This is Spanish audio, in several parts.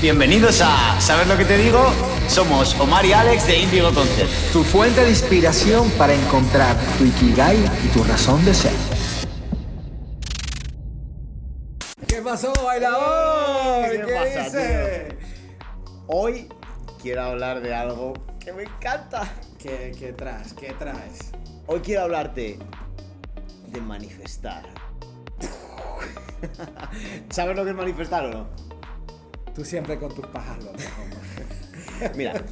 Bienvenidos a ¿Sabes lo que te digo? Somos Omar y Alex de Indigo Concept. Tu fuente de inspiración para encontrar tu Ikigai y tu razón de ser. ¿Qué pasó, bailador? ¿Qué ¿Qué, pasa, dice? Hoy quiero hablar de algo que me encanta. ¿Qué, ¿Qué traes? ¿Qué traes? Hoy quiero hablarte de manifestar. ¿Sabes lo que es manifestar o no? Tú siempre con tus pajas locas. Mira,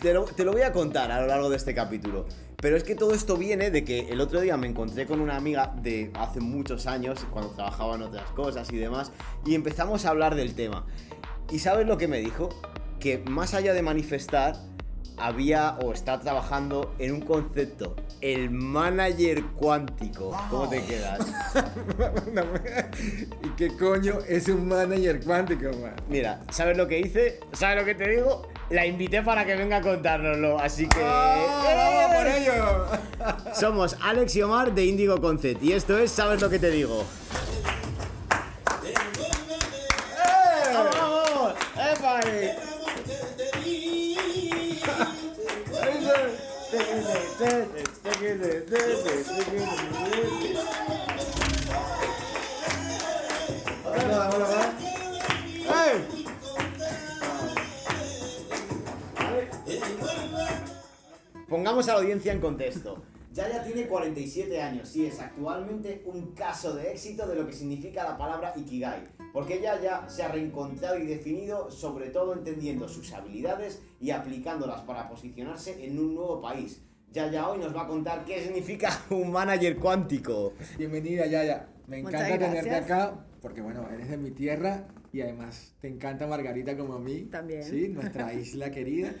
te lo, te lo voy a contar a lo largo de este capítulo. Pero es que todo esto viene de que el otro día me encontré con una amiga de hace muchos años, cuando trabajaba en otras cosas y demás, y empezamos a hablar del tema. ¿Y sabes lo que me dijo? Que más allá de manifestar, había o está trabajando en un concepto, el manager cuántico. ¿Cómo te quedas? ¿Y qué coño es un manager cuántico, man? Mira, ¿sabes lo que hice? ¿Sabes lo que te digo? La invité para que venga a contárnoslo, así que... ¡Ah, ¡Vamos por ello! Somos Alex y Omar de Indigo Concept y esto es ¿Sabes lo que te digo? ¡Vamos, vamos! ¡Epa! Pongamos a la audiencia en contexto. Yaya tiene 47 años y es actualmente un caso de éxito de lo que significa la palabra Ikigai, porque Yaya se ha reencontrado y definido sobre todo entendiendo sus habilidades y aplicándolas para posicionarse en un nuevo país. Yaya hoy nos va a contar qué significa un manager cuántico. Bienvenida, Yaya. Me Muchas encanta tenerte gracias. acá porque, bueno, eres de mi tierra y además te encanta Margarita como a mí. También. Sí, nuestra isla querida.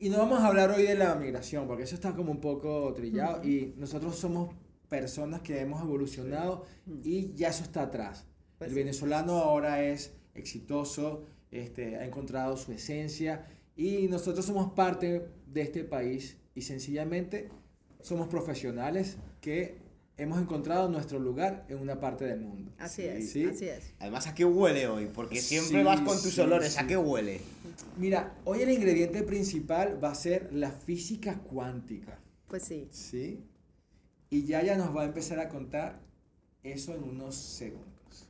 Y no vamos a hablar hoy de la migración porque eso está como un poco trillado y nosotros somos personas que hemos evolucionado y ya eso está atrás. Pues El sí. venezolano ahora es exitoso, este, ha encontrado su esencia y nosotros somos parte de este país y sencillamente somos profesionales que hemos encontrado nuestro lugar en una parte del mundo. Así es, ¿Sí? así es. Además, ¿a qué huele hoy? Porque siempre Sí, vas con tus sí, olores. ¿A qué huele? Mira, hoy el ingrediente principal va a ser la física cuántica. Pues sí. ¿Sí? Y Yaya nos va a empezar a contar eso en unos segundos.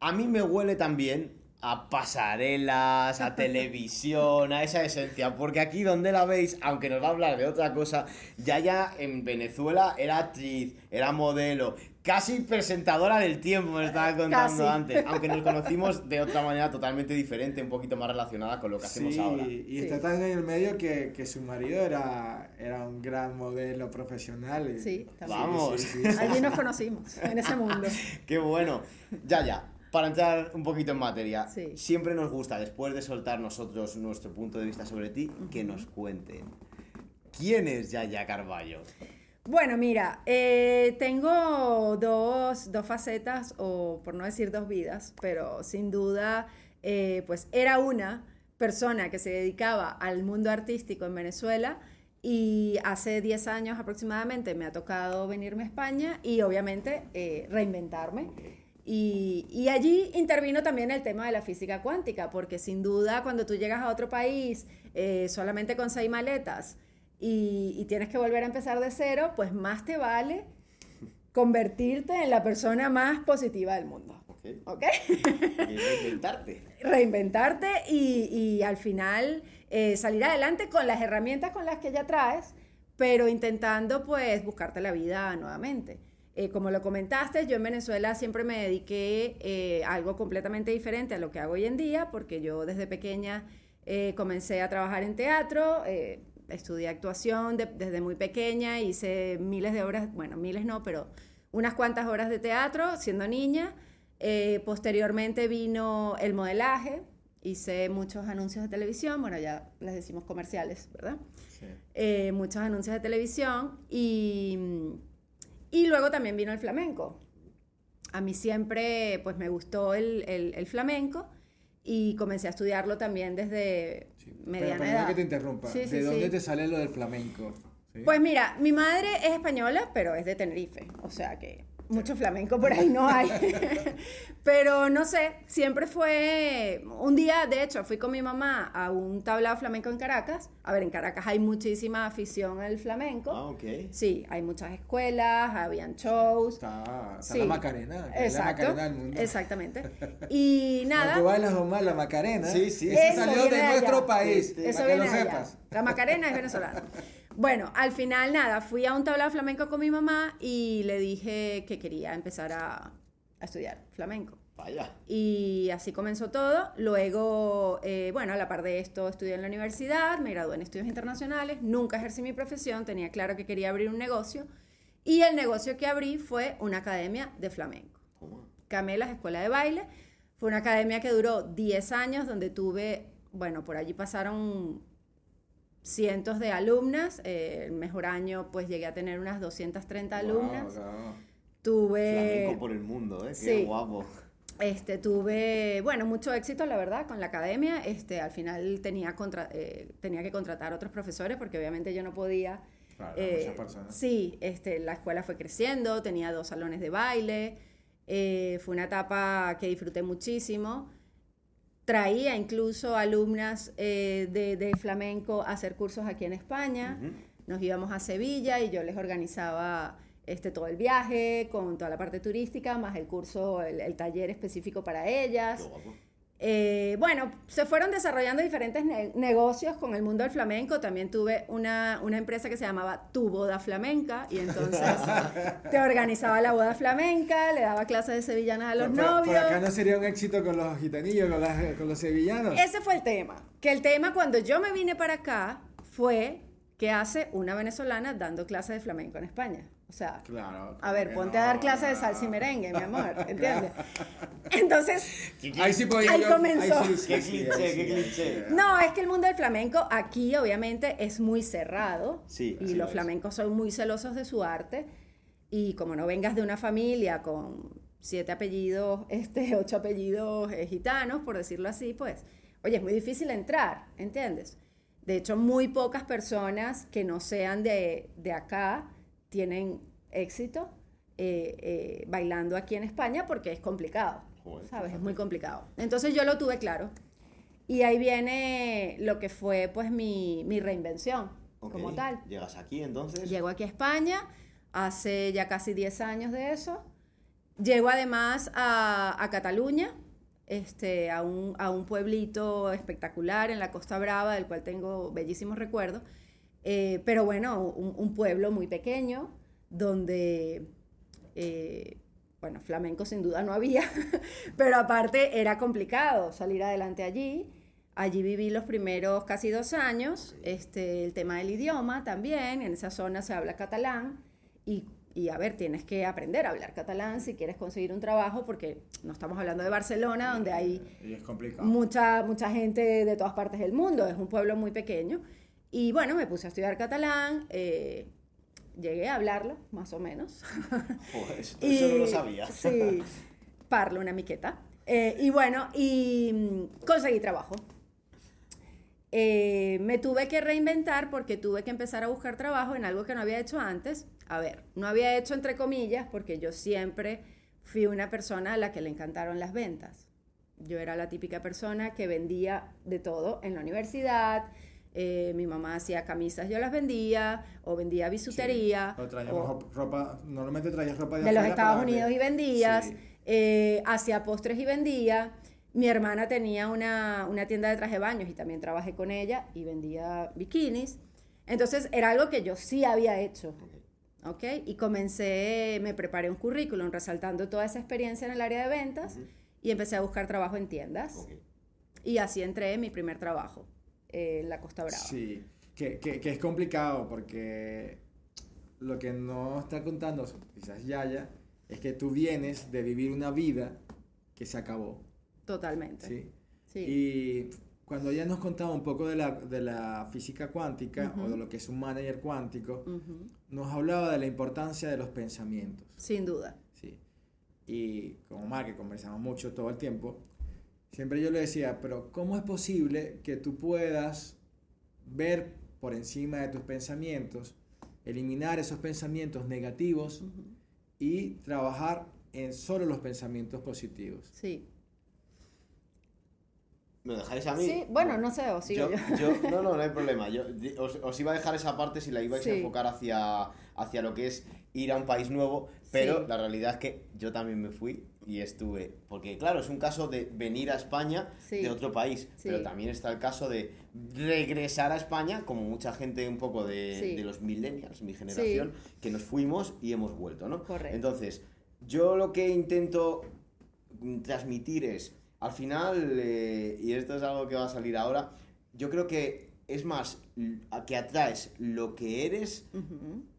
A mí me huele también a pasarelas, a televisión, a esa esencia, porque aquí donde la veis, aunque nos va a hablar de otra cosa, ya ya en Venezuela era actriz, era modelo, casi presentadora del tiempo, me estaba contando Casi. antes, aunque nos conocimos de otra manera totalmente diferente, un poquito más relacionada con lo que hacemos Sí, ahora. y Sí. está tan en el medio que, que su marido era, era un gran modelo profesional. y- Sí, también. Vamos. sí, sí, sí. Allí nos conocimos, en ese mundo. Qué bueno. Ya, ya. Para entrar un poquito en materia, Sí. siempre nos gusta, después de soltar nosotros nuestro punto de vista sobre ti, que nos cuenten. ¿Quién es Yaya Carballo? Bueno, mira, eh, tengo dos, dos facetas, o por no decir dos vidas, pero sin duda, eh, pues era una persona que se dedicaba al mundo artístico en Venezuela y hace 10 años aproximadamente me ha tocado venirme a España y obviamente eh, reinventarme. Y, y allí intervino también el tema de la física cuántica, porque sin duda cuando tú llegas a otro país eh, solamente con seis maletas y, y tienes que volver a empezar de cero, pues más te vale convertirte en la persona más positiva del mundo. Ok. ¿Ok? Y reinventarte. Reinventarte y, y al final eh, salir adelante con las herramientas con las que ya traes, pero intentando pues buscarte la vida nuevamente. Eh, como lo comentaste, yo en Venezuela siempre me dediqué eh, a algo completamente diferente a lo que hago hoy en día, porque yo desde pequeña eh, comencé a trabajar en teatro, eh, estudié actuación de- desde muy pequeña, hice miles de horas, bueno, miles no, pero unas cuantas horas de teatro siendo niña. Eh, posteriormente vino el modelaje, hice muchos anuncios de televisión, bueno, ya les decimos comerciales, ¿verdad? Eh, muchos anuncios de televisión y, y luego también vino el flamenco. A mí siempre pues me gustó el, el- el flamenco y comencé a estudiarlo también desde Sí. mediana Pero edad. que te interrumpa. Sí, sí, ¿De dónde te sale lo del flamenco? Pues mira, mi madre es española, pero es de Tenerife, o sea que Mucho flamenco por ahí no hay. Pero no sé, siempre fue. Un día, de hecho, fui con mi mamá a un tablado flamenco en Caracas. A ver, en Caracas hay muchísima afición al flamenco. Ah, ok. Sí, hay muchas escuelas, habían shows. Está, está Sí. la Macarena, que es la Exacto. Macarena del mundo. Exactamente. Y nada. tú bailas Omar, la Macarena. Sí, sí. Eso Eso salió de de nuestro allá. país. Sí, sí. Eso para que lo allá. sepas. La Macarena es venezolana. Bueno, al final nada, fui a un tablado flamenco con mi mamá y le dije que quería empezar a, a estudiar flamenco. Vaya. Y así comenzó todo. Luego, eh, bueno, a la par de esto, estudié en la universidad, me gradué en estudios internacionales, nunca ejercí mi profesión, tenía claro que quería abrir un negocio. Y el negocio que abrí fue una academia de flamenco. Toma. Camelas Escuela de Baile. Fue una academia que duró 10 años, donde tuve, bueno, por allí pasaron cientos de alumnas. Eh, el mejor año, pues llegué a tener unas 230 alumnas. Wow, wow. Tuve... Flamenco por el mundo, ¿eh? Qué sí. guapo. Este, tuve, bueno, mucho éxito, la verdad, con la academia. Este, al final tenía, contra- eh, tenía que contratar otros profesores porque obviamente yo no podía. Claro, eh, muchas personas. Sí, este, la escuela fue creciendo, tenía dos salones de baile. eh, fue una etapa que disfruté muchísimo. Traía incluso alumnas eh, de, de flamenco a hacer cursos aquí en España. Nos íbamos a Sevilla y yo les organizaba este, todo el viaje con toda la parte turística, más el curso, el, el taller específico para ellas. Qué guapo. Eh, bueno, se fueron desarrollando diferentes ne- negocios con el mundo del flamenco. También tuve una, una empresa que se llamaba Tu Boda Flamenca y entonces te organizaba la boda flamenca, le daba clases de sevillanas a los Por- novios. Por acá no sería un éxito con los gitanillos, con, las- con los sevillanos. Ese fue el tema. Que el tema cuando yo me vine para acá fue que hace una venezolana dando clases de flamenco en España. O sea, Claro. a ver, ponte no, a dar clases de salsa y merengue, mi amor, ¿entiendes? Entonces, Ahí sí podía Ahí yo- comenzó. ahí sí, Qué cliché, qué cliché. no, es que el mundo del flamenco aquí obviamente es muy cerrado Sí, y los lo flamencos son muy celosos de su arte y como no vengas de una familia con siete apellidos, este, ocho apellidos eh, gitanos, por decirlo así, pues, oye, es muy difícil entrar, ¿entiendes? De hecho, muy pocas personas que no sean de, de acá tienen éxito eh, eh, bailando aquí en España porque es complicado, Joder, ¿sabes? Es muy complicado. Entonces yo lo tuve claro. Y ahí viene lo que fue pues mi, mi reinvención Ok. como tal. Llegas aquí entonces. Llego aquí a España hace ya casi 10 años de eso. Llego además a, a Cataluña, este, a, un, a un pueblito espectacular en la Costa Brava, del cual tengo bellísimos recuerdos. Eh, pero bueno, un, un pueblo muy pequeño, donde, eh, bueno, flamenco sin duda no había, pero aparte era complicado salir adelante allí. Allí viví los primeros casi dos años, este, el tema del idioma también, en esa zona se habla catalán y, y, a ver, tienes que aprender a hablar catalán si quieres conseguir un trabajo, porque no estamos hablando de Barcelona, donde hay mucha, mucha gente de todas partes del mundo, es un pueblo muy pequeño. Y bueno, me puse a estudiar catalán, eh, llegué a hablarlo, más o menos. Joder, eso, eso no lo sabía. Sí, parlo una miqueta. Eh, y bueno, y mm, conseguí trabajo. Eh, me tuve que reinventar porque tuve que empezar a buscar trabajo en algo que no había hecho antes. A ver, no había hecho entre comillas porque yo siempre fui una persona a la que le encantaron las ventas. Yo era la típica persona que vendía de todo en la universidad. Eh, mi mamá hacía camisas, yo las vendía, o vendía bisutería. O traíamos o- ro- ropa, normalmente traías ropa de, de los Estados Unidos y vendías, Sí. eh, hacía postres y vendía. Mi hermana tenía una, una tienda de traje de baños y también trabajé con ella y vendía bikinis. Entonces era algo que yo sí había hecho. ¿Ok? Y comencé, me preparé un currículum resaltando toda esa experiencia en el área de ventas Ujú. y empecé a buscar trabajo en tiendas. Ok. Y así entré en mi primer trabajo eh, en la Costa Brava. Sí, que, que, que es complicado porque lo que no está contando quizás Yaya es que tú vienes de vivir una vida que se acabó. Totalmente. ¿sí? Sí. Y cuando ella nos contaba un poco de la, de la física cuántica o Ujú. de lo que es un manager cuántico, Ujú. nos hablaba de la importancia de los pensamientos. Sin duda. Sí. Y como Mar, que conversamos mucho todo el tiempo, siempre yo le decía, pero ¿cómo es posible que tú puedas ver por encima de tus pensamientos, eliminar esos pensamientos negativos y trabajar en solo los pensamientos positivos. Sí. ¿Me dejáis a mí? Sí, bueno, no sé, o sigo yo, yo. yo- no, no, no hay problema. Yo os, os iba a dejar esa parte si la ibais a enfocar hacia, hacia lo que es ir a un país nuevo, pero Sí. la realidad es que yo también me fui y estuve. Porque, claro, es un caso de venir a España Sí. de otro país, Sí. pero también está el caso de regresar a España, como mucha gente un poco de, Sí. de los millennials, mi generación, que nos fuimos y hemos vuelto, ¿no? Correcto. Entonces, yo lo que intento transmitir es, al final, eh, y esto es algo que va a salir ahora, yo creo que es más a que atraes lo que eres.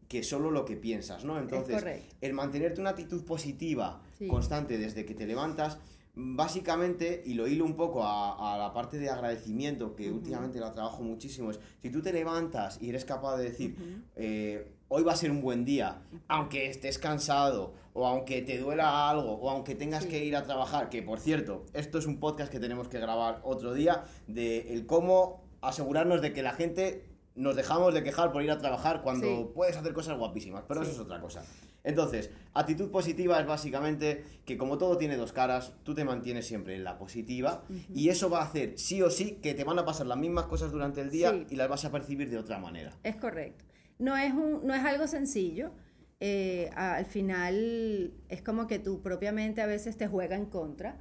Que solo lo que piensas, ¿no? Entonces, el mantenerte una actitud positiva Sí. constante desde que te levantas, básicamente, y lo hilo un poco a, a la parte de agradecimiento, que últimamente la trabajo muchísimo, es si tú te levantas y eres capaz de decir, eh, hoy va a ser un buen día, aunque estés cansado, o aunque te duela algo, o aunque tengas Sí. que ir a trabajar, que por cierto, esto es un podcast que tenemos que grabar otro día, de el cómo asegurarnos de que la gente nos dejamos de quejar por ir a trabajar cuando Sí. puedes hacer cosas guapísimas, pero Sí. eso es otra cosa. Entonces, actitud positiva es básicamente que como todo tiene dos caras, tú te mantienes siempre en la positiva y eso va a hacer sí o sí que te van a pasar las mismas cosas durante el día Sí. y las vas a percibir de otra manera. Es correcto. No es, un, no es algo sencillo. Eh, al final es como que tú propiamente a veces te juega en contra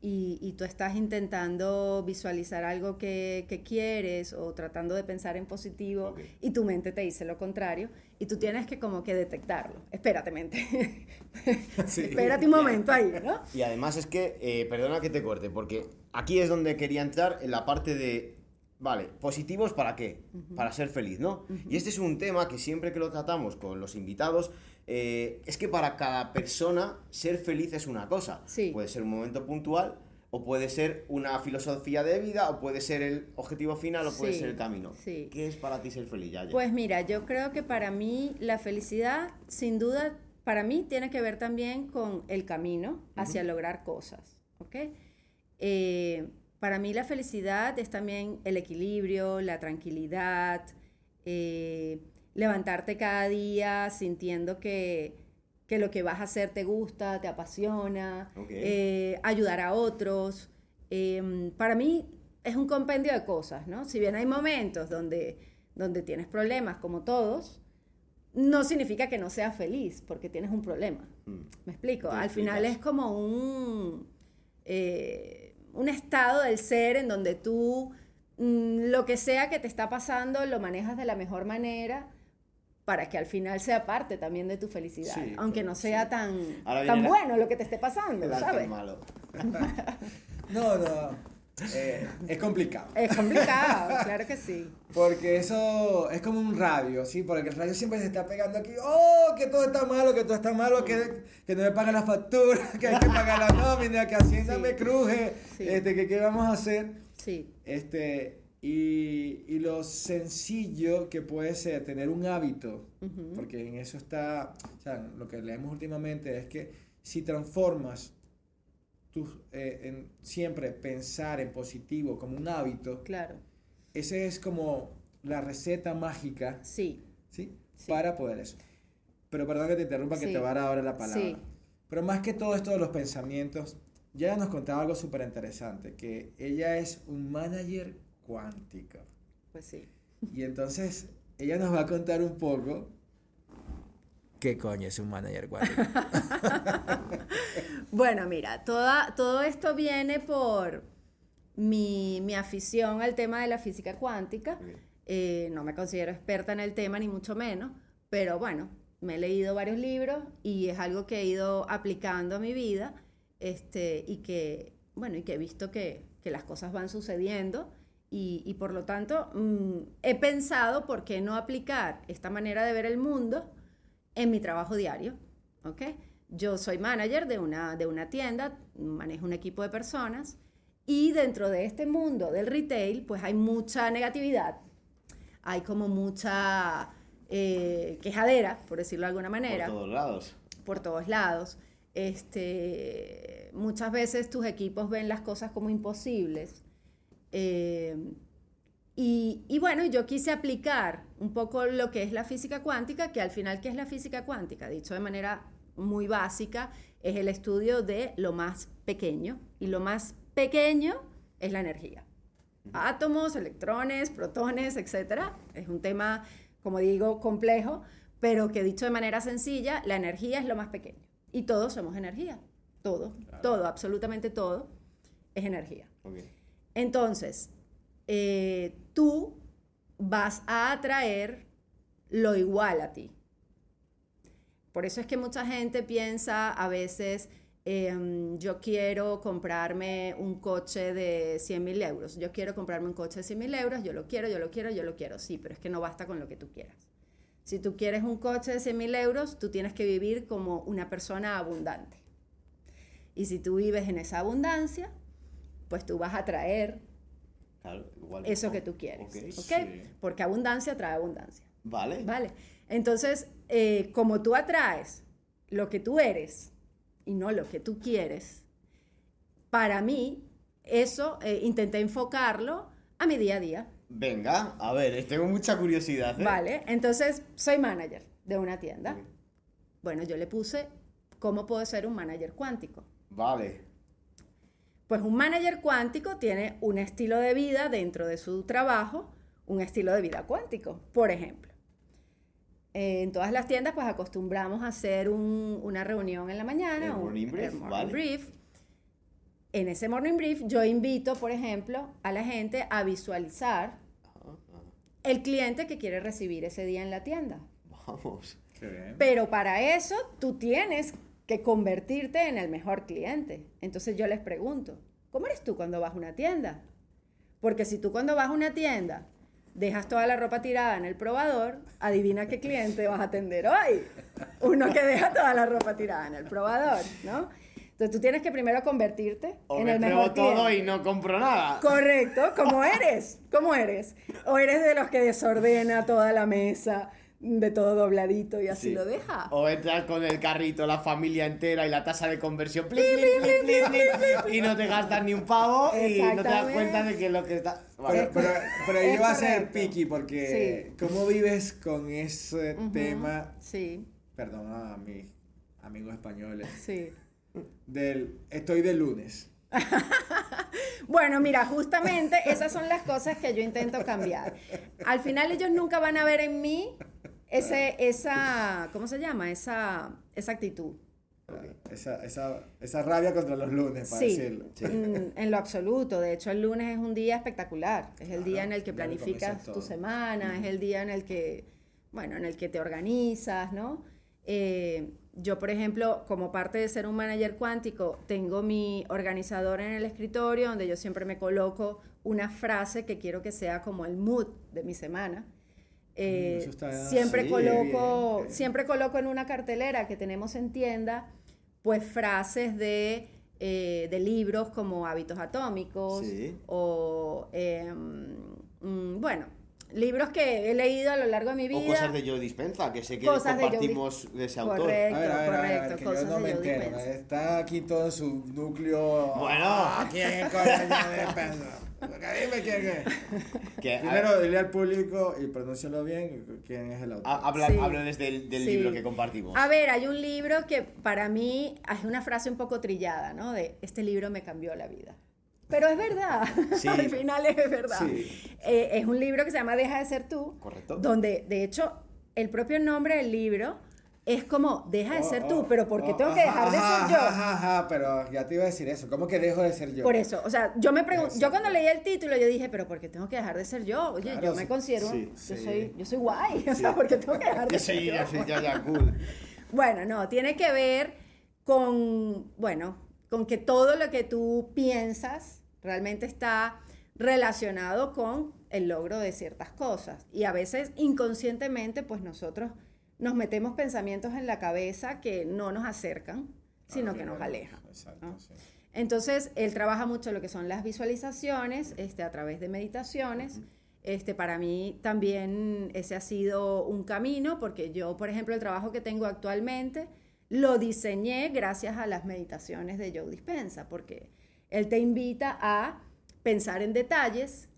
y, y tú estás intentando visualizar algo que, que quieres o tratando de pensar en positivo y tu mente te dice lo contrario y tú tienes que como que detectarlo. Espérate, mente. Sí. Espérate un momento ahí, ¿no? Y además es que, eh, perdona que te corte, porque aquí es donde quería entrar en la parte de, vale, positivos para qué? Para ser feliz, ¿no? Y este es un tema que siempre que lo tratamos con los invitados, eh, es que para cada persona ser feliz es una cosa. Sí. Puede ser un momento puntual, o puede ser una filosofía de vida, o puede ser el objetivo final, o puede Sí, ser el camino. sí. ¿Qué es para ti ser feliz, Yaya? Pues mira, yo creo que para mí la felicidad, sin duda, para mí tiene que ver también con el camino hacia lograr cosas, ¿ok? Eh, para mí la felicidad es también el equilibrio, la tranquilidad, eh, levantarte cada día sintiendo que, que lo que vas a hacer te gusta, te apasiona, eh, ayudar a otros. Eh, para mí es un compendio de cosas, ¿no? Si bien hay momentos donde, donde tienes problemas, como todos, no significa que no seas feliz porque tienes un problema. Mm. ¿Me explico? Al final es como un, eh, un estado del ser en donde tú mm, lo que sea que te está pasando lo manejas de la mejor manera para que al final sea parte también de tu felicidad, Sí, aunque claro, no sea sí. tan, tan la- bueno lo que te esté pasando, ¿sabes? malo. No, no. Eh, es complicado. Es complicado, claro que sí. Porque eso es como un radio, ¿sí? Porque el radio siempre se está pegando aquí, oh, que todo está malo, que todo está malo, que, que no me pagan las facturas, que hay que pagar la nómina, que Hacienda Sí. me cruje, Sí. este, que qué vamos a hacer. Sí, Este, y, y lo sencillo que puede ser tener un hábito, porque en eso está, o sea, lo que leemos últimamente es que si transformas tu, eh, en siempre pensar en positivo como un hábito, claro. ese es como la receta mágica, Sí, ¿sí? Sí. Para poder eso. Pero perdón que te interrumpa, que Sí. te va a dar ahora la palabra. Pero más que todo esto de los pensamientos, ya nos contaba algo súper interesante, que ella es un manager cuántico. pues sí. Y entonces ella nos va a contar un poco... ¿Qué coño es un manager cuántico? Bueno, mira, toda, todo esto viene por mi, mi afición al tema de la física cuántica. Eh, no me considero experta en el tema, ni mucho menos, pero bueno, me he leído varios libros y es algo que he ido aplicando a mi vida este, y, que, bueno, y que he visto que, que las cosas van sucediendo y, y por lo tanto mm, he pensado por qué no aplicar esta manera de ver el mundo en mi trabajo diario. ¿ok? Yo soy manager de una, de una tienda, manejo un equipo de personas y dentro de este mundo del retail pues hay mucha negatividad, hay como mucha eh, quejadera, por decirlo de alguna manera Por todos lados. por todos lados. Este, muchas veces tus equipos ven las cosas como imposibles. Eh, y, y bueno, yo quise aplicar un poco lo que es la física cuántica, que al final, ¿qué es la física cuántica? Dicho de manera muy básica, es el estudio de lo más pequeño. Y lo más pequeño es la energía. Átomos, electrones, protones, etc. Es un tema, como digo, complejo, pero que dicho de manera sencilla, la energía es lo más pequeño. Y todos somos energía. Todo, todo, absolutamente todo es energía. Entonces, eh, tú vas a atraer lo igual a ti. Por eso es que mucha gente piensa a veces, em, yo quiero comprarme un coche de 100 mil euros, yo quiero comprarme un coche de 100 mil euros, yo lo quiero, yo lo quiero, yo lo quiero, sí, pero es que no basta con lo que tú quieras. Si tú quieres un coche de 100 mil euros, tú tienes que vivir como una persona abundante. Y si tú vives en esa abundancia, pues tú vas a traer eso que tú quieres. Porque abundancia trae abundancia. Vale. Vale. Entonces, eh, como tú atraes lo que tú eres y no lo que tú quieres, para mí, eso eh, intenté enfocarlo a mi día a día. Venga, a ver, tengo mucha curiosidad. ¿eh? Vale, entonces soy manager de una tienda. Bueno, yo le puse cómo puedo ser un manager cuántico. Vale. Pues un manager cuántico tiene un estilo de vida dentro de su trabajo, un estilo de vida cuántico. Por ejemplo, en todas las tiendas pues acostumbramos a hacer una reunión en la mañana, un morning brief, brief. En ese morning brief yo invito, por ejemplo, a la gente a visualizar el cliente que quiere recibir ese día en la tienda. Vamos. Pero para eso tú tienes que convertirte en el mejor cliente. Entonces yo les pregunto, ¿cómo eres tú cuando vas a una tienda? Porque si tú cuando vas a una tienda dejas toda la ropa tirada en el probador, adivina qué cliente vas a atender hoy. Uno que deja toda la ropa tirada en el probador, ¿no? Entonces tú tienes que primero convertirte en el mejor cliente. todo y no compro nada. Correcto, como eres, como eres. O eres de los que desordena toda la mesa, de todo dobladito y así lo deja. O entras con el carrito, la familia entera y la tasa de conversión y no te gastas ni un pavo y no te das cuenta de que lo que está... Pero, pero, pero yo a ser picky porque ¿cómo vives con ese tema? Sí. Perdón a mis amigos españoles. Sí. Del estoy de lunes. bueno, mira, justamente esas son las cosas que yo intento cambiar. Al final ellos nunca van a ver en mí ese, esa, ¿cómo se llama? Esa, esa actitud. Esa, esa, esa, rabia contra los lunes, para decirlo. Mm, en lo absoluto. De hecho, el lunes es un día espectacular. Es el día en el que planificas tu semana, es el día en el que, bueno, en el que te organizas, ¿no? Eh, yo, por ejemplo, como parte de ser un manager cuántico, tengo mi organizador en el escritorio donde yo siempre me coloco una frase que quiero que sea como el mood de mi semana. Eh, siempre, coloco, siempre coloco en una cartelera que tenemos en tienda, pues frases de, eh, de libros como Hábitos Atómicos o, mm, bueno, libros que he leído a lo largo de mi vida. O cosas de Joe Dispenza, que sé que compartimos de, ese autor. Correcto, correcto, cosas de Joe Dispenza. Está aquí todo su núcleo. Bueno, ¿quién es Joe Dispenza? Dime quién es. Primero, dile al público y pronúncialo bien quién es el autor. Habla, del, libro que compartimos. A ver, hay un libro que para mí es una frase un poco trillada, ¿no? De este libro me cambió la vida. Pero es verdad, al final es verdad. Eh, es un libro que se llama Deja de ser tú. Correcto. Donde, de hecho, el propio nombre del libro es como, deja de ser oh, tú, oh, pero porque qué oh, tengo que dejar de ser yo? Ajá, pero ya te iba a decir eso, ¿cómo que dejo de ser yo? Por eso, o sea, yo me pregunto, yo cuando leí el título, yo dije, pero ¿por qué tengo que dejar de ser yo? Oye, yo me considero, yo, Soy, yo soy guay, o sea, ¿por qué tengo que dejar de ser yo? Sí, ya, ya, cool. bueno, no, tiene que ver con, bueno, con que todo lo que tú piensas realmente está relacionado con el logro de ciertas cosas. Y a veces inconscientemente, pues nosotros nos metemos pensamientos en la cabeza que no nos acercan, sino que nos alejan. Entonces, él trabaja mucho lo que son las visualizaciones este, a través de meditaciones. Este, para mí también ese ha sido un camino, porque yo, por ejemplo, el trabajo que tengo actualmente lo diseñé gracias a las meditaciones de Joe Dispensa, porque él te invita a pensar en detalles,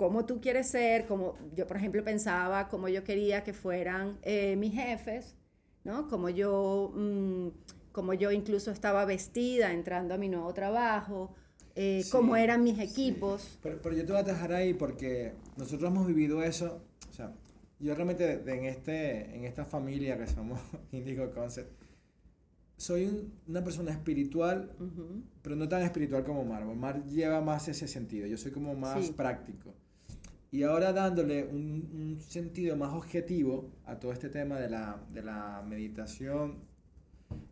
cómo tú quieres ser, como yo por ejemplo pensaba cómo yo quería que fueran eh, mis jefes, ¿no? Como yo, mm, como yo incluso estaba vestida entrando a mi nuevo trabajo, eh, Sí, cómo eran mis sí. equipos. Pero, pero yo te voy a dejar ahí porque nosotros hemos vivido eso. O sea, yo realmente de- de en, este, en esta familia que somos Indigo Concept, soy un- una persona espiritual, Ujú. pero no tan espiritual como Omar. Omar lleva más ese sentido. Yo soy como más Sí. práctico. Y ahora dándole un, un sentido más objetivo a todo este tema de la, de la meditación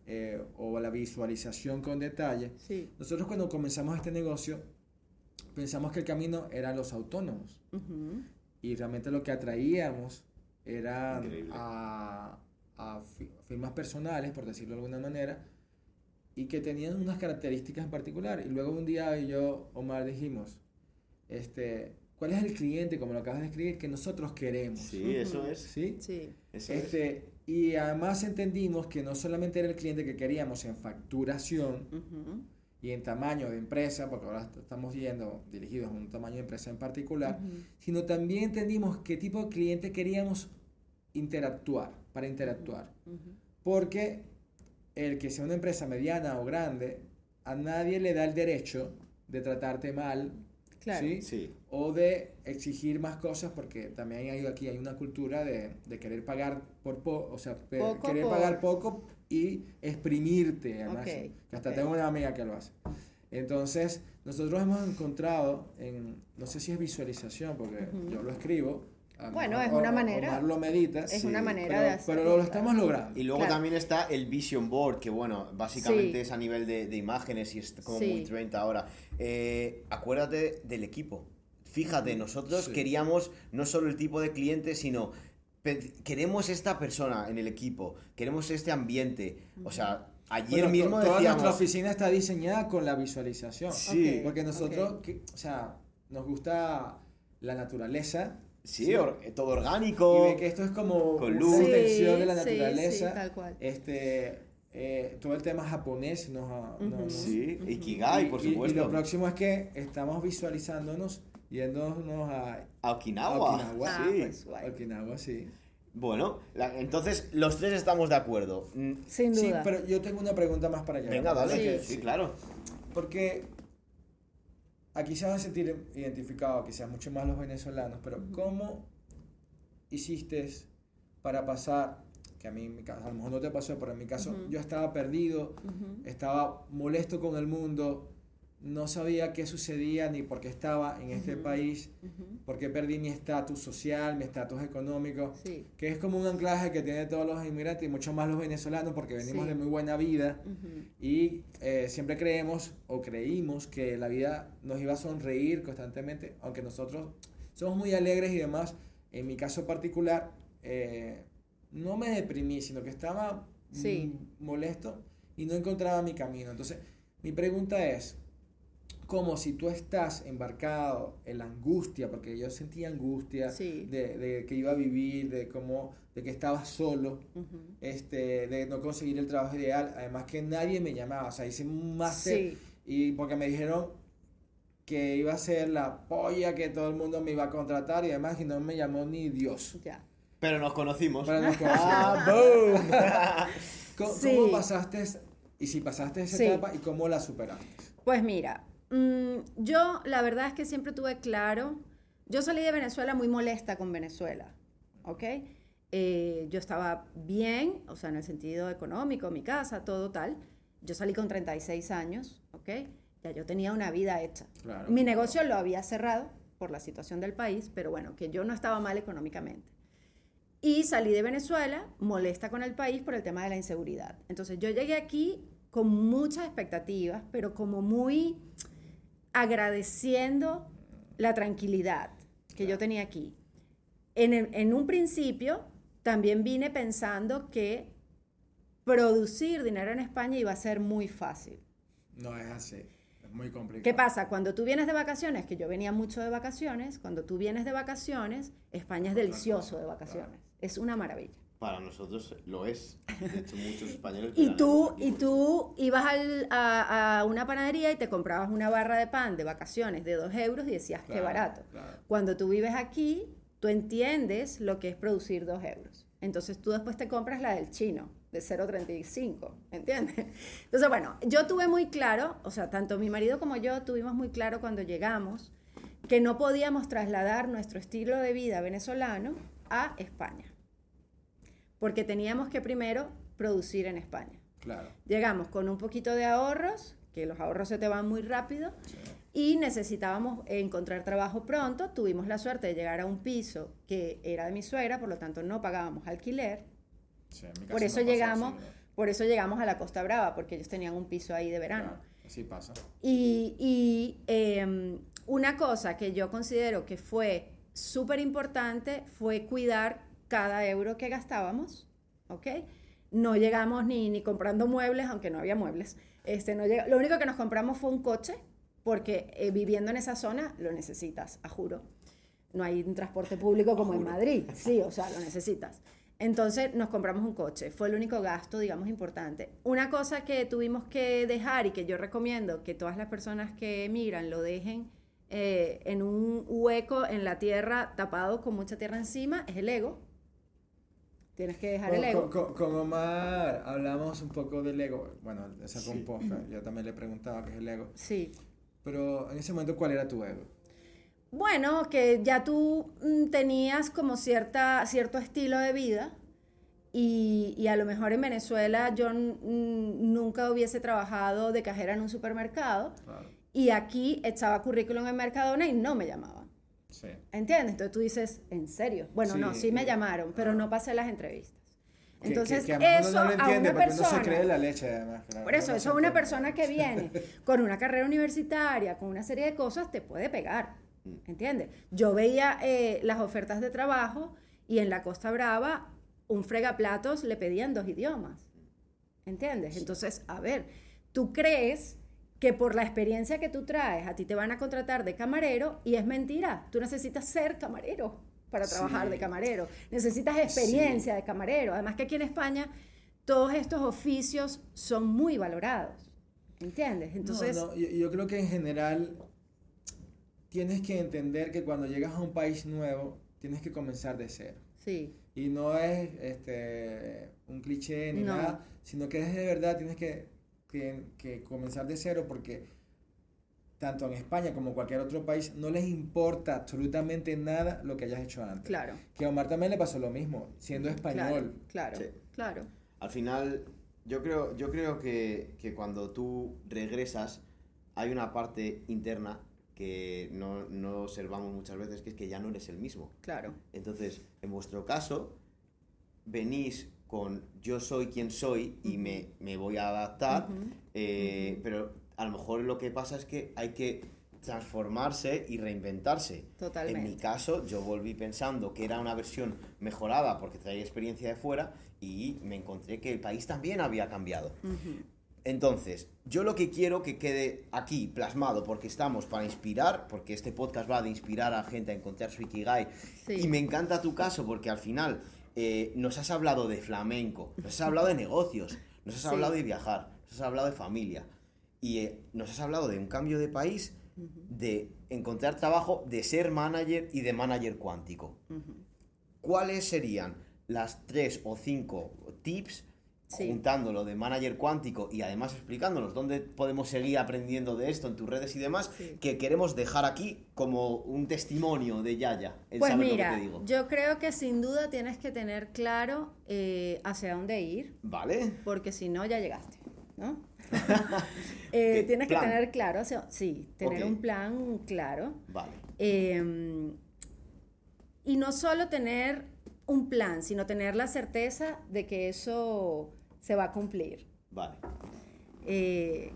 eh, o la visualización con detalle, Sí. nosotros cuando comenzamos este negocio pensamos que el camino eran los autónomos y realmente lo que atraíamos eran a, a fi- firmas personales, por decirlo de alguna manera, y que tenían unas características en particular. Y luego un día yo, Omar, dijimos, este, ¿cuál es el cliente, como lo acabas de escribir, que nosotros queremos? Sí, eso es. ¿Sí? Sí. Eso es. Este, y además entendimos que no solamente era el cliente que queríamos en facturación, y en tamaño de empresa, porque ahora est- estamos yendo dirigidos a un tamaño de empresa en particular, sino también entendimos qué tipo de cliente queríamos interactuar, para interactuar. Porque el que sea una empresa mediana o grande, a nadie le da el derecho de tratarte mal, Claro. ¿sí? Sí. O de exigir más cosas, porque también hay, aquí hay una cultura de, de querer pagar por poco, o sea, Poco querer por- pagar poco y exprimirte, además. Ok, que hasta ok. tengo una amiga que lo hace. Entonces, nosotros hemos encontrado en, no sé si es visualización, porque Ujú. yo lo escribo. A Bueno, es una manera- Omar lo medita. es sí, una manera pero, de hacerlo, Pero lo, estamos logrando. Y luego Claro. también está el Vision Board, que bueno, básicamente Sí. es a nivel de, de imágenes y es como Sí. muy trend ahora. Eh, acuérdate del equipo. Fíjate, nosotros Sí. queríamos no solo el tipo de cliente, sino queremos esta persona en el equipo, queremos este ambiente. O sea, ayer Bueno, mismo toda decíamos... nuestra oficina está diseñada con la visualización. Sí. Porque nosotros, que- o sea, nos gusta la naturaleza. Sí, or- todo orgánico. Y ve que esto es como Con una luz. extensión de la Sí, sí, naturaleza. sí, tal cual. Este, eh, todo el tema japonés nos, Sí. Ikigai, por y- supuesto. Y, lo próximo es que estamos visualizándonos yéndonos a A Okinawa. Okinawa. Ah, Sí. pues, guay. Okinawa, sí. Bueno, la- entonces los tres estamos de acuerdo. Mm, Sin Sí, duda. pero yo tengo una pregunta más para allá. Venga, dale. Sí. Sí, claro. Porque aquí se van a sentir identificados, quizás mucho más los venezolanos, pero ¿cómo hiciste para pasar, que a mí en mi caso, a lo mejor no te pasó, pero en mi caso yo estaba perdido, estaba molesto con el mundo, no sabía qué sucedía ni por qué estaba en este país, Ujú. por qué perdí mi estatus social, mi estatus económico, Sí. que es como un anclaje que tienen todos los inmigrantes y mucho más los venezolanos porque venimos Sí. de muy buena vida. Y eh, siempre creemos o creímos que la vida nos iba a sonreír constantemente, aunque nosotros somos muy alegres y demás. En mi caso particular, eh, no me deprimí, sino que estaba Sí. molesto y no encontraba mi camino. Entonces, mi pregunta es, como si tú estás embarcado en la angustia, porque yo sentía angustia Sí. de, de que iba a vivir, de cómo, de que estaba solo, Ujú. este, de no conseguir el trabajo ideal, además que nadie me llamaba, o sea, hice un máster Sí. y porque me dijeron que iba a ser la polla, que todo el mundo me iba a contratar y además que no me llamó ni Dios. Ya. Pero nos conocimos. Para nos ¡Ah, conocer. ¿Cómo, Sí. cómo pasaste, y si pasaste esa Sí. etapa y cómo la superaste? Pues mira, mm, yo la verdad es que siempre tuve claro, yo salí de Venezuela muy molesta con Venezuela, ¿ok? Eh, yo estaba bien, o sea, en el sentido económico, mi casa, todo tal. Yo salí con 36 años, ¿ok? Ya yo tenía una vida hecha. Claro. Mi negocio lo había cerrado por la situación del país, pero bueno, que yo no estaba mal económicamente. Y salí de Venezuela molesta con el país por el tema de la inseguridad. Entonces yo llegué aquí con muchas expectativas, pero como muy agradeciendo la tranquilidad que yo tenía aquí. En, el- en un principio también vine pensando que producir dinero en España iba a ser muy fácil. No es así, es muy complicado. ¿Qué pasa? Cuando tú vienes de vacaciones, que yo venía mucho de vacaciones, cuando tú vienes de vacaciones, España es delicioso de vacaciones. Es una maravilla. Para nosotros lo es. De hecho, muchos españoles. Y tú, y tú ibas al- a, a una panadería y te comprabas una barra de pan de vacaciones de dos euros y decías, qué Claro, barato. claro. Cuando tú vives aquí, tú entiendes lo que es producir dos euros. Entonces tú después te compras la del chino, de 0,35, ¿entiendes? Entonces, bueno, yo tuve muy claro, o sea, tanto mi marido como yo tuvimos muy claro cuando llegamos que no podíamos trasladar nuestro estilo de vida venezolano a España, porque teníamos que primero producir en España. Claro. Llegamos con un poquito de ahorros, que los ahorros se te van muy rápido, y necesitábamos encontrar trabajo pronto. Tuvimos la suerte de llegar a un piso que era de mi suegra, por lo tanto no pagábamos alquiler. Sí, Por eso no llegamos, así, ¿no? por eso llegamos a la Costa Brava, porque ellos tenían un piso ahí de verano. Claro, así pasa. Y, y, em, una cosa que yo considero que fue súper importante fue cuidar cada euro que gastábamos, ¿ok? No llegamos ni, ni comprando muebles, aunque no había muebles. Este, no llega- lo único que nos compramos fue un coche, porque eh, viviendo en esa zona lo necesitas, a juro. No hay un transporte público como en Madrid, sí, o sea, lo necesitas. Entonces nos compramos un coche, fue el único gasto, digamos, importante. Una cosa que tuvimos que dejar y que yo recomiendo que todas las personas que emigran lo dejen eh, en un hueco en la tierra tapado con mucha tierra encima es el ego. Tienes que dejar el Con, ego. con- con Omar hablamos un poco del ego. Bueno, él sacó Sí. un podcast, yo también le preguntaba qué es el ego. Sí. Pero en ese momento, ¿cuál era tu ego? Bueno, que ya tú mm, tenías como cierta, cierto estilo de vida y, y a lo mejor en Venezuela yo mm, nunca hubiese trabajado de cajera en un supermercado Claro. y aquí echaba currículum en Mercadona y no me llamaban. Sí. ¿Entiendes? Entonces tú dices, ¿en serio? Bueno, Sí, no, sí me llamaron, pero ah. no pasé las entrevistas. Entonces, que, que además eso uno no lo a una uno se persona... cree la leche, además. claro, Por eso, no eso es una persona que viene con una carrera universitaria, con una serie de cosas, te puede pegar. ¿Entiendes? Yo veía eh, las ofertas de trabajo y en la Costa Brava un fregaplatos le pedían dos idiomas. ¿Entiendes? Entonces, a ver, tú crees que por la experiencia que tú traes a ti te van a contratar de camarero y es mentira. Tú necesitas ser camarero para trabajar Sí. de camarero. Necesitas experiencia de camarero. Además que aquí en España todos estos oficios son muy valorados. ¿Entiendes? Entonces, No, no, yo, yo creo que en general tienes que entender que cuando llegas a un país nuevo, tienes que comenzar de cero. sí, Y no es este, un cliché ni No. nada, sino que es de verdad, tienes que, que, que comenzar de cero porque tanto en España como cualquier otro país no les importa absolutamente nada lo que hayas hecho antes. claro. Que a Omar también le pasó lo mismo, siendo español. Claro, claro, Sí. claro. Al final, yo creo, yo creo que, que cuando tú regresas, hay una parte interna que no, no observamos muchas veces, que es que ya no eres el mismo. Claro, Entonces, en vuestro caso, venís con yo soy quien soy y me, me voy a adaptar, eh, pero a lo mejor lo que pasa es que hay que transformarse y reinventarse. Totalmente. En mi caso, yo volví pensando que era una versión mejorada porque traía experiencia de fuera y me encontré que el país también había cambiado. Entonces, yo lo que quiero que quede aquí plasmado, porque estamos para inspirar, porque este podcast va de inspirar a gente a encontrar su Ikigai, Sí. y me encanta tu caso porque al final eh, nos has hablado de flamenco, nos has hablado de negocios, nos has Sí. hablado de viajar, nos has hablado de familia, y eh, nos has hablado de un cambio de país, de encontrar trabajo, de ser manager y de manager cuántico. ¿Cuáles serían las tres o cinco tips Sí. juntándolo de manager cuántico y además explicándonos dónde podemos seguir aprendiendo de esto en tus redes y demás Sí. que queremos dejar aquí como un testimonio de Yaya? Él Pues lo mira, que te digo. yo creo que sin duda tienes que tener claro eh, hacia dónde ir, ¿Vale? porque si no ya llegaste, ¿no? Eh, ¿Qué tienes plan? que tener claro, hacia- sí, tener un plan claro. Vale. Eh, y no solo tener un plan, sino tener la certeza de que eso se va a cumplir. Vale. Eh,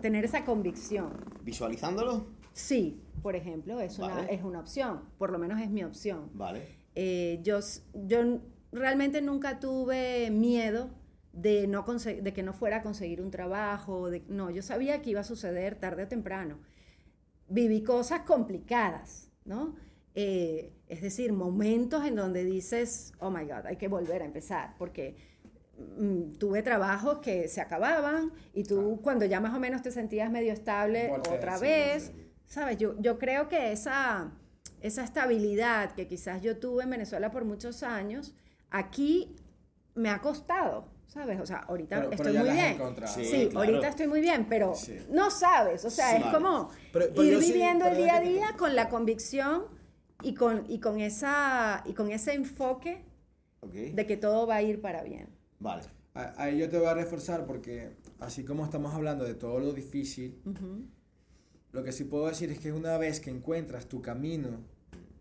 tener esa convicción. ¿Visualizándolo? Sí, por ejemplo, es una, es una opción, por lo menos es mi opción. Vale. Eh, yo, yo realmente nunca tuve miedo de, no de que no fuera a conseguir un trabajo, de, no, yo sabía que iba a suceder tarde o temprano. Viví cosas complicadas, ¿no? Eh, es decir, momentos en donde dices, oh my God, hay que volver a empezar, porque tuve trabajos que se acababan y tú cuando ya más o menos te sentías medio estable otra sí, vez, sí. ¿sabes? Yo, yo creo que esa, esa estabilidad que quizás yo tuve en Venezuela por muchos años, aquí me ha costado, ¿sabes? O sea, ahorita Pero- pero estoy ya muy bien. Sí, Sí, claro. ahorita estoy muy bien, pero Sí. no sabes, o sea, Sí, es vale. como Pero- pero ir viviendo el día a que te- día con la convicción y con, y con esa y con ese enfoque Ok. de que todo va a ir para bien. Vale. A- Ahí yo te voy a reforzar porque así como estamos hablando de todo lo difícil, lo que sí puedo decir es que una vez que encuentras tu camino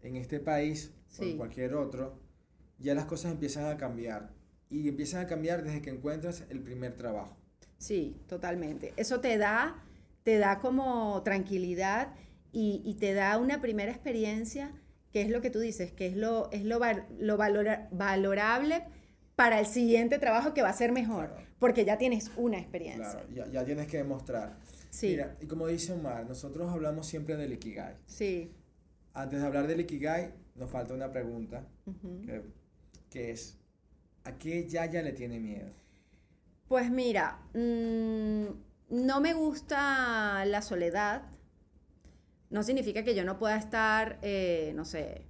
en este país o en cualquier otro, ya las cosas empiezan a cambiar. Y empiezan a cambiar desde que encuentras el primer trabajo. Sí, totalmente. Eso te da, te da como tranquilidad y, y te da una primera experiencia, que es lo que tú dices, que es lo, es lo, lo valora- valorable para el siguiente trabajo que va a ser mejor, Claro. porque ya tienes una experiencia. Claro, ya, ya tienes que demostrar. Sí, Mira, y como dice Omar, nosotros hablamos siempre del Ikigai. sí. Antes de hablar del Ikigai, nos falta una pregunta, que es, ¿a qué Yaya le tiene miedo? Pues mira, mm, no me gusta la soledad. No significa que yo no pueda estar, eh, no sé,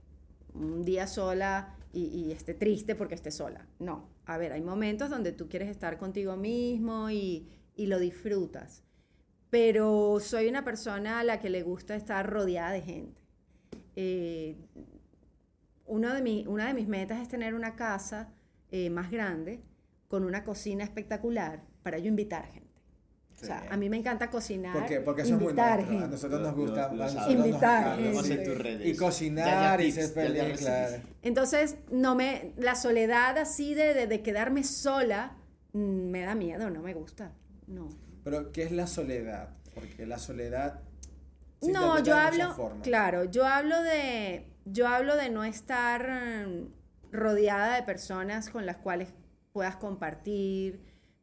un día sola y, esté triste porque esté sola. No. A ver, hay momentos donde tú quieres estar contigo mismo y, y lo disfrutas. Pero soy una persona a la que le gusta estar rodeada de gente. Eh, de mi- una de mis metas es tener una casa eh, más grande con una cocina espectacular para yo invitar gente. O sea, Sí. a mí me encanta cocinar. ¿Por qué? Porque eso es muy invitar nuestro. A nosotros Lo- nos gusta. lo- lo nosotros nos Invitar. Vemos sí. en tus redes. Y Ya, cocinar ya y tips, ser ya, ya feliz, claro. Entonces, no me, la soledad así de, de, de quedarme sola mm, me da miedo, no me gusta. No. Pero, ¿qué es la soledad? Porque la soledad. No, yo hablo, claro, yo hablo de, yo hablo de no estar mm, rodeada de personas con las cuales puedas compartir,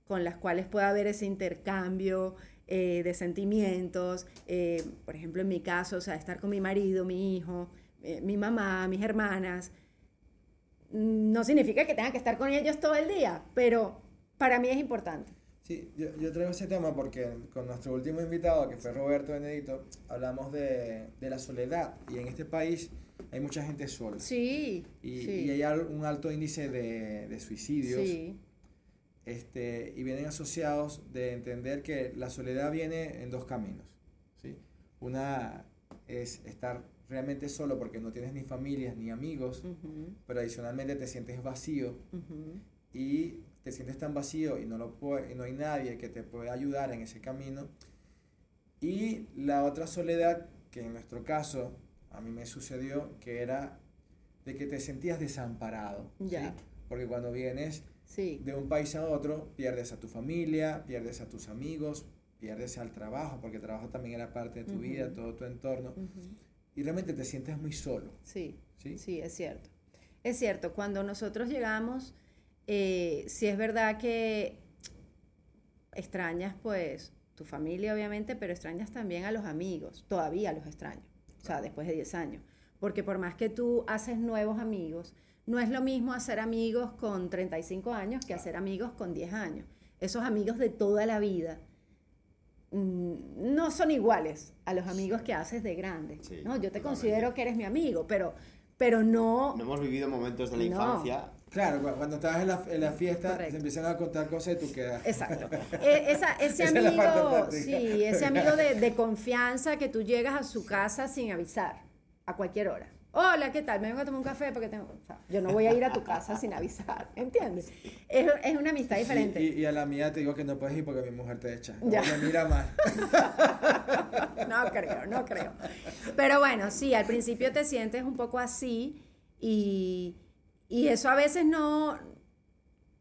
con las cuales pueda haber ese intercambio eh, de sentimientos. eh, por ejemplo, en mi caso, o sea, estar con mi marido, mi hijo, eh, mi mamá, mis hermanas. No significa que tenga que estar con ellos todo el día, pero para mí es importante. Sí, yo, yo traigo ese tema porque con nuestro último invitado, que fue Roberto Benedito, hablamos de, de la soledad. Y en este país hay mucha gente sola. Sí, Y, sí, y hay un alto índice de, de suicidios. sí, este, y vienen asociados de entender que la soledad viene en dos caminos. ¿sí? Una es estar realmente solo porque no tienes ni familias ni amigos, pero adicionalmente te sientes vacío ujú, y te sientes tan vacío y no, lo puede, y no hay nadie que te pueda ayudar en ese camino. Y la otra soledad, que en nuestro caso a mí me sucedió, que era de que te sentías desamparado. ¿sí? Ya. Porque cuando vienes sí. de un país a otro, pierdes a tu familia, pierdes a tus amigos, pierdes al trabajo, porque el trabajo también era parte de tu vida, todo tu entorno, y realmente te sientes muy solo. Sí, ¿Sí? sí, es cierto. Es cierto, cuando nosotros llegamos, eh, sí es verdad que extrañas pues tu familia obviamente, pero extrañas también a los amigos, todavía los extraño, o sea, después de 10 años, porque por más que tú haces nuevos amigos, no es lo mismo hacer amigos con 35 años que hacer amigos con 10 años. Esos amigos de toda la vida mm, no son iguales a los amigos que haces de grande. Sí, ¿no? Yo te totalmente. considero que eres mi amigo, pero, pero no... No hemos vivido momentos de la No. infancia. Claro, cu- cuando estabas en la, en la fiesta, Correcto. te empiezan a contar cosas y tú quedas. Exacto. E- esa- ese Esa es amigo, sí, ese amigo de, de confianza que tú llegas a su casa sin avisar, a cualquier hora. Hola, ¿qué tal? Me vengo a tomar un café porque tengo... o sea, yo no voy a ir a tu casa sin avisar, ¿entiendes? Es, es una amistad diferente. Y, y- y a la mía te digo que no puedes ir porque mi mujer te echa. Ya. Me mira mal. No creo, no creo. Pero bueno, sí, al principio te sientes un poco así y, y eso a veces no...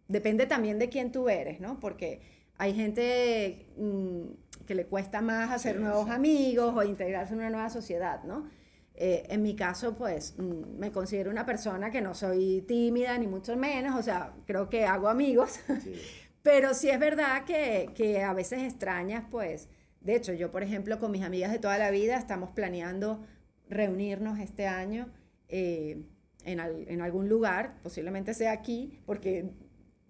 Depende también de quién tú eres, ¿no? Porque hay gente mm, que le cuesta más hacer Sí, nuevos sí. amigos o integrarse en una nueva sociedad, ¿no? Eh, en mi caso, pues, mm, me considero una persona que no soy tímida, ni mucho menos, o sea, creo que hago amigos. Sí. Pero sí es verdad que, que a veces extrañas, pues, de hecho, yo, por ejemplo, con mis amigas de toda la vida estamos planeando reunirnos este año eh, en, al- en algún lugar, posiblemente sea aquí, porque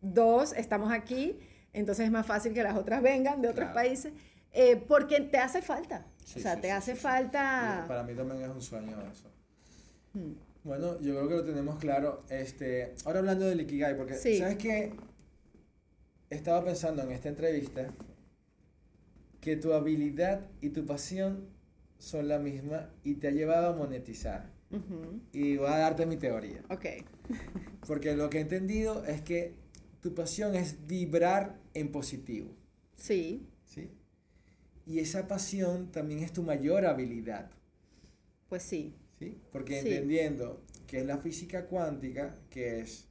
dos estamos aquí, entonces es más fácil que las otras vengan de otros Claro. países, eh, porque te hace falta, Sí, o sea, sí, te sí, hace falta... Para mí también es un sueño eso. Hmm. Bueno, yo creo que lo tenemos claro. Este, ahora hablando del Ikigai, porque sabes que estaba pensando en esta entrevista que tu habilidad y tu pasión son la misma y te ha llevado a monetizar. Ujú. Y voy a darte mi teoría. Ok. Porque lo que he entendido es que tu pasión es vibrar en positivo. ¿sí? Y esa pasión también es tu mayor habilidad. pues sí. ¿sí? Porque Sí. entendiendo que es la física cuántica, que es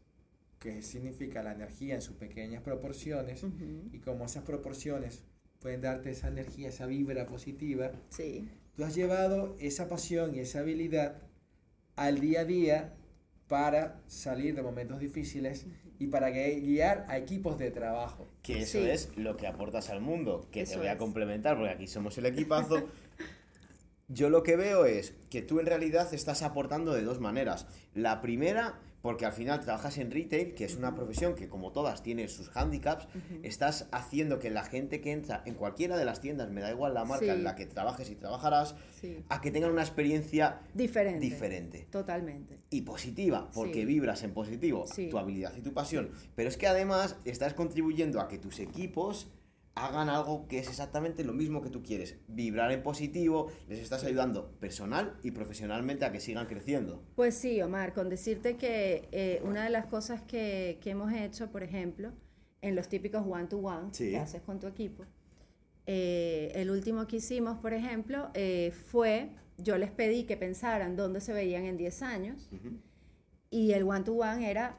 que significa la energía en sus pequeñas proporciones y como esas proporciones pueden darte esa energía, esa vibra positiva, Sí. tú has llevado esa pasión y esa habilidad al día a día para salir de momentos difíciles y para guiar a equipos de trabajo. Que eso Sí. es lo que aportas al mundo, que te Eso voy a es. complementar porque aquí somos el equipazo. Yo lo que veo es que tú en realidad estás aportando de dos maneras. La primera, porque al final trabajas en retail, que es una profesión que como todas tiene sus handicaps, estás haciendo que la gente que entra en cualquiera de las tiendas, me da igual la marca Sí. en la que trabajes y trabajarás, Sí. a que tengan una experiencia Diferente. diferente Totalmente. y positiva, porque Sí. vibras en positivo tu habilidad y tu pasión. Pero es que además estás contribuyendo a que tus equipos hagan algo que es exactamente lo mismo que tú quieres. Vibrar en positivo, les estás ayudando personal y profesionalmente a que sigan creciendo. Pues sí, Omar, con decirte que eh, una de las cosas que, que hemos hecho, por ejemplo, en los típicos one-to-one Sí. que haces con tu equipo, eh, el último que hicimos, por ejemplo, eh, fue, yo les pedí que pensaran dónde se veían en 10 años y el one-to-one era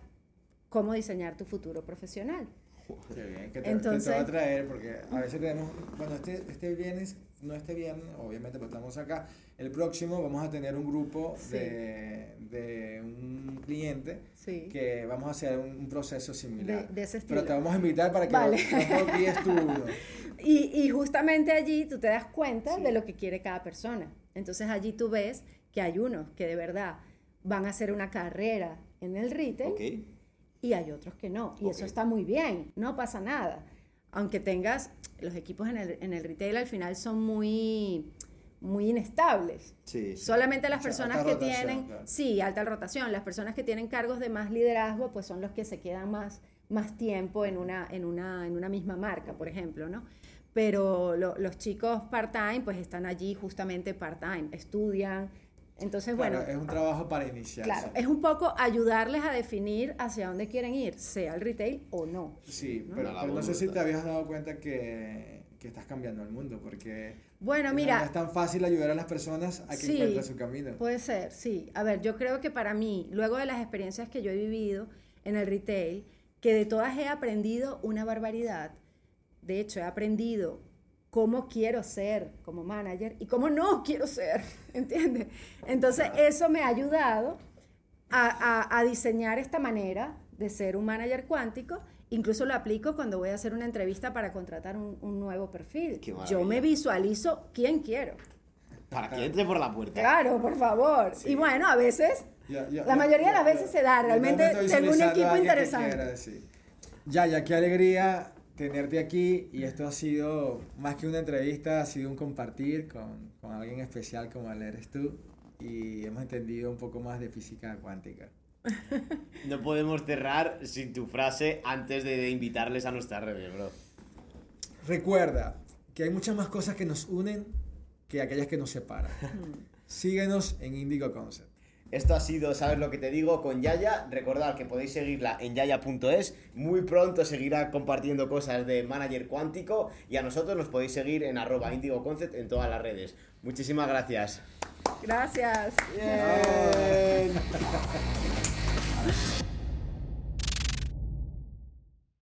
cómo diseñar tu futuro profesional. Qué bien, que te, Entonces- que te va a traer, porque a veces tenemos, bueno, este, este viernes, no este viernes, obviamente, pero estamos acá, el próximo vamos a tener un grupo Sí. de, de un cliente Sí. que vamos a hacer un, un proceso similar. De- de ese Pero te estilo. vamos a invitar para que Vale. tú uno. Y, y justamente allí tú te das cuenta de lo que quiere cada persona. Entonces allí tú ves que hay unos que de verdad van a hacer una carrera en el retail ¿Ok? Y hay otros que no. Y eso Ok. está muy bien, no pasa nada. Aunque tengas, los equipos en el, en el retail al final son muy, muy inestables. Sí. sí. Solamente las O sea, personas que rotación, tienen, claro. sí, alta rotación, las personas que tienen cargos de más liderazgo, pues son los que se quedan más, más tiempo en una, en, una, en una misma marca, por ejemplo, ¿no? Pero lo- los chicos part-time, pues están allí justamente part-time, estudian. Entonces, Claro, bueno, es un trabajo para iniciar. claro, es un poco ayudarles a definir hacia dónde quieren ir, sea el retail o no. Sí, ¿no? pero, pero no sé si te habías dado cuenta que, que estás cambiando el mundo, porque Bueno, no- mira, no es tan fácil ayudar a las personas a que Sí, encuentren su camino. Puede ser, sí. A ver, yo creo que para mí, luego de las experiencias que yo he vivido en el retail, que de todas he aprendido una barbaridad. De hecho, he aprendido cómo quiero ser como manager y cómo no quiero ser, ¿entiendes? Entonces, eso me ha ayudado a, a- a diseñar esta manera de ser un manager cuántico. Incluso lo aplico cuando voy a hacer una entrevista para contratar un, un nuevo perfil. Yo me visualizo quién quiero. Para que entre por la puerta. Claro, por favor. Sí. Y bueno, a veces, Ya- ya- la ya- mayoría de las ya- veces se da. Realmente tengo un equipo interesante. quiera decir. Ya, ya, qué alegría tenerte aquí y esto ha sido más que una entrevista, ha sido un compartir con, con alguien especial como él eres tú y hemos entendido un poco más de física cuántica. No podemos cerrar sin tu frase antes de, invitarles a nuestras redes, bro. Recuerda que hay muchas más cosas que nos unen que aquellas que nos separan. Síguenos en Indigo Concept. Esto ha sido Sabes lo que te digo con Yaya. Recordad que podéis seguirla en yaya.es. Muy pronto seguirá compartiendo cosas de Manager Cuántico y a nosotros nos podéis seguir en arroba indigoconcept en todas las redes. Muchísimas gracias. Gracias. Bien.